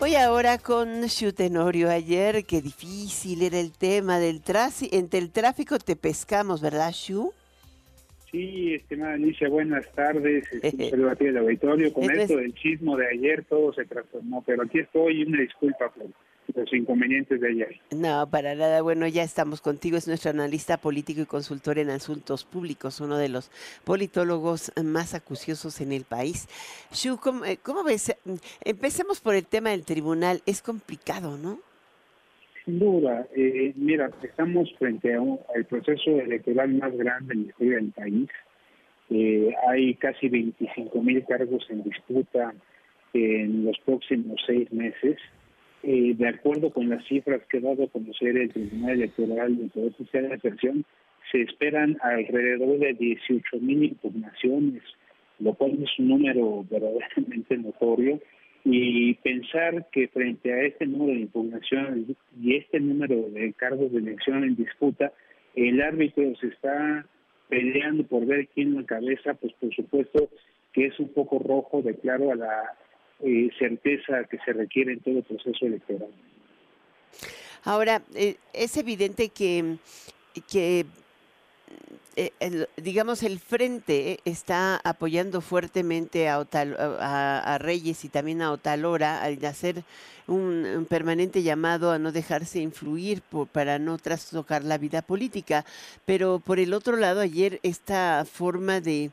Voy ahora con Tenorio. Ayer, qué difícil era el tema del tráfico. Entre el tráfico te pescamos, ¿verdad, Shu? Sí, estimada Alicia, buenas tardes. Saludos a ti del auditorio. Con esto del chismo de ayer todo se transformó, pero aquí estoy y una disculpa por los inconvenientes de ayer. No, para nada. Bueno, ya estamos contigo. Es nuestro analista político y consultor en asuntos públicos, uno de los politólogos más acuciosos en el país. Shu, ¿cómo, eh, cómo ves? Empecemos por el tema del tribunal. Es complicado, ¿no? Sin duda, eh, mira, estamos frente a al proceso electoral más grande en la historia del país. Eh, hay casi 25 mil cargos en disputa en los próximos seis meses. Eh, de acuerdo con las cifras que ha dado a conocer el Tribunal Electoral de Poder Social de Atención, se esperan alrededor de 18 mil impugnaciones, lo cual es un número verdaderamente notorio y pensar que frente a este número de impugnaciones y este número de cargos de elección en disputa, el árbitro se está peleando por ver quién lo encabeza, pues por supuesto que es un poco rojo de claro a la eh, certeza que se requiere en todo el proceso electoral. Ahora, eh, es evidente que, que eh, digamos, el frente está apoyando fuertemente a, Reyes y también a Otalora al hacer un, permanente llamado a no dejarse influir para no trastocar la vida política. Pero por el otro lado, ayer esta forma de,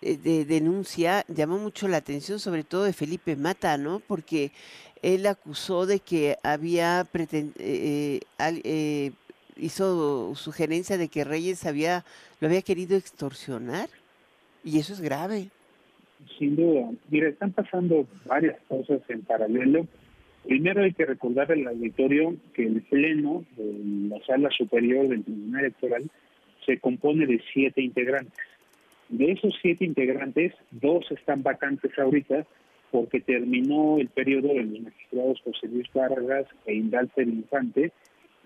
denuncia llamó mucho la atención, sobre todo de Felipe Mata, ¿no? Porque él acusó de que había pretendido... Eh, eh, hizo sugerencia de que Reyes había lo había querido extorsionar y eso es grave. Sin duda. Mira, están pasando varias cosas en paralelo. Primero hay que recordar al auditorio que el pleno de la sala superior del Tribunal Electoral se compone de siete integrantes. De esos siete integrantes, dos están vacantes ahorita porque terminó el periodo de los magistrados José Luis Vargas e Indalter Infante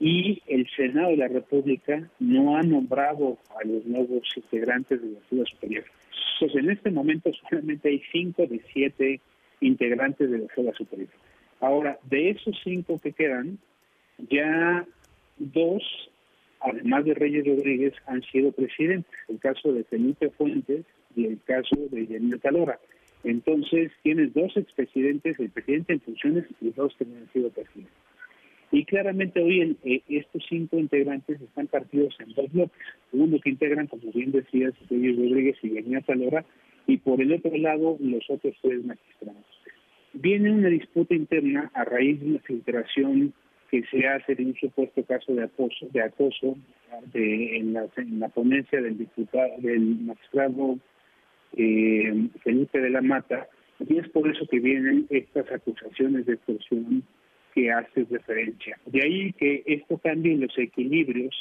y el Senado de la República no ha nombrado a los nuevos integrantes de la Sala Superior. Entonces, en este momento solamente hay cinco de siete integrantes de la Sala Superior. Ahora, de esos cinco que quedan, ya dos, además de Reyes Rodríguez, han sido presidentes. El caso de Felipe Fuentes y el caso de Yanil Talora. Entonces, tienes dos expresidentes, el presidente en funciones y dos que no han sido presidentes. Y claramente hoy eh, estos cinco integrantes están partidos en dos bloques. Uno que integran, como bien decía Luis Rodríguez y Benía Talora, y por el otro lado los otros tres magistrados. Viene una disputa interna a raíz de una filtración que se hace de un supuesto caso de acoso, de acoso en, la, en, ponencia del diputado, del magistrado eh, Felipe de la Mata, y es por eso que vienen estas acusaciones de extorsión que haces referencia. De ahí que esto cambie los equilibrios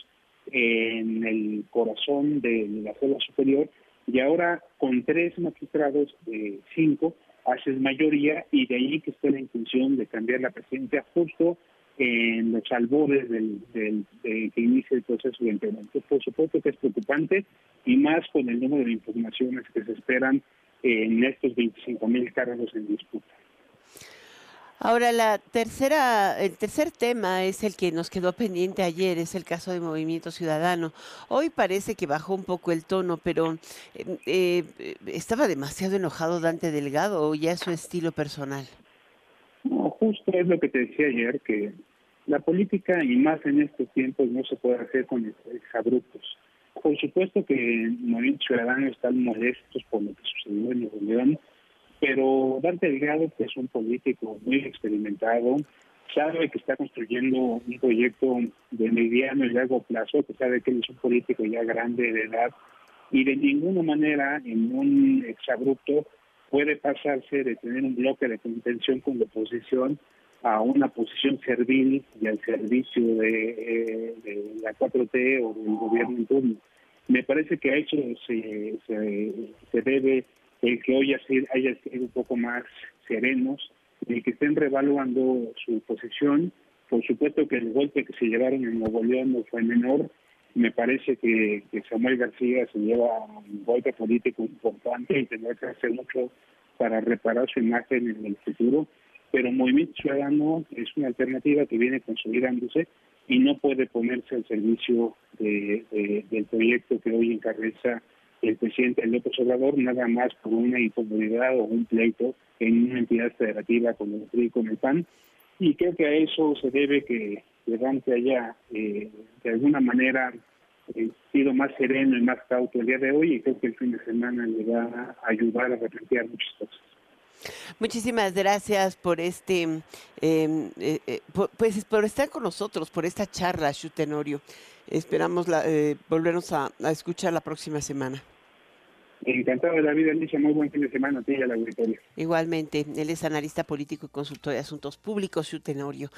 en el corazón de la sala superior y ahora con tres magistrados de cinco haces mayoría y de ahí que esté la intención de cambiar la presidencia justo en los albores del, del, de que inicia el proceso de implementación. Por supuesto que es preocupante y más con el número de impugnaciones que se esperan en estos 25 mil cargos en disputa. Ahora, la tercera, el tercer tema es el que nos quedó pendiente ayer, es el caso de Movimiento Ciudadano. Hoy parece que bajó un poco el tono, pero eh, eh, ¿estaba demasiado enojado Dante Delgado o ya es su estilo personal? No, justo es lo que te decía ayer, que la política y más en estos tiempos no se puede hacer con exabruptos. Por supuesto que Movimiento Ciudadano están molestos por lo que sucedió en Nuevo León, pero Dante Delgado, que es un político muy experimentado, sabe que está construyendo un proyecto de mediano y largo plazo, que sabe que es un político ya grande de edad y de ninguna manera en un exabrupto puede pasarse de tener un bloque de contención con la oposición a una posición servil y al servicio de, eh, la 4T o del gobierno en turno. Me parece que a eso se, se, se debe el que hoy haya sido un poco más serenos, el que estén revaluando su posición. Por supuesto que el golpe que se llevaron en Nuevo León no fue menor. Me parece que, Samuel García se lleva un golpe político importante y tendrá que hacer mucho para reparar su imagen en el futuro. pero Movimiento Ciudadano es una alternativa que viene consolidándose y no puede ponerse al servicio de, del proyecto que hoy encabeza el presidente López Obrador, nada más por una incomodidad o un pleito en una entidad federativa como el PRI con el PAN. Y creo que a eso se debe que Levante haya, eh, de alguna manera, eh, sido más sereno y más cauto el día de hoy y creo que el fin de semana le va a ayudar a replantear muchas cosas. Muchísimas gracias por este, em, eh, eh, pues por estar con nosotros, por esta charla, Tenorio. Esperamos la, eh, volvernos a, escuchar la próxima semana. Encantado vida, Alicia. Muy buen fin de semana a ti y a la auditorio. Igualmente, él es analista político y consultor de asuntos públicos, Tenorio.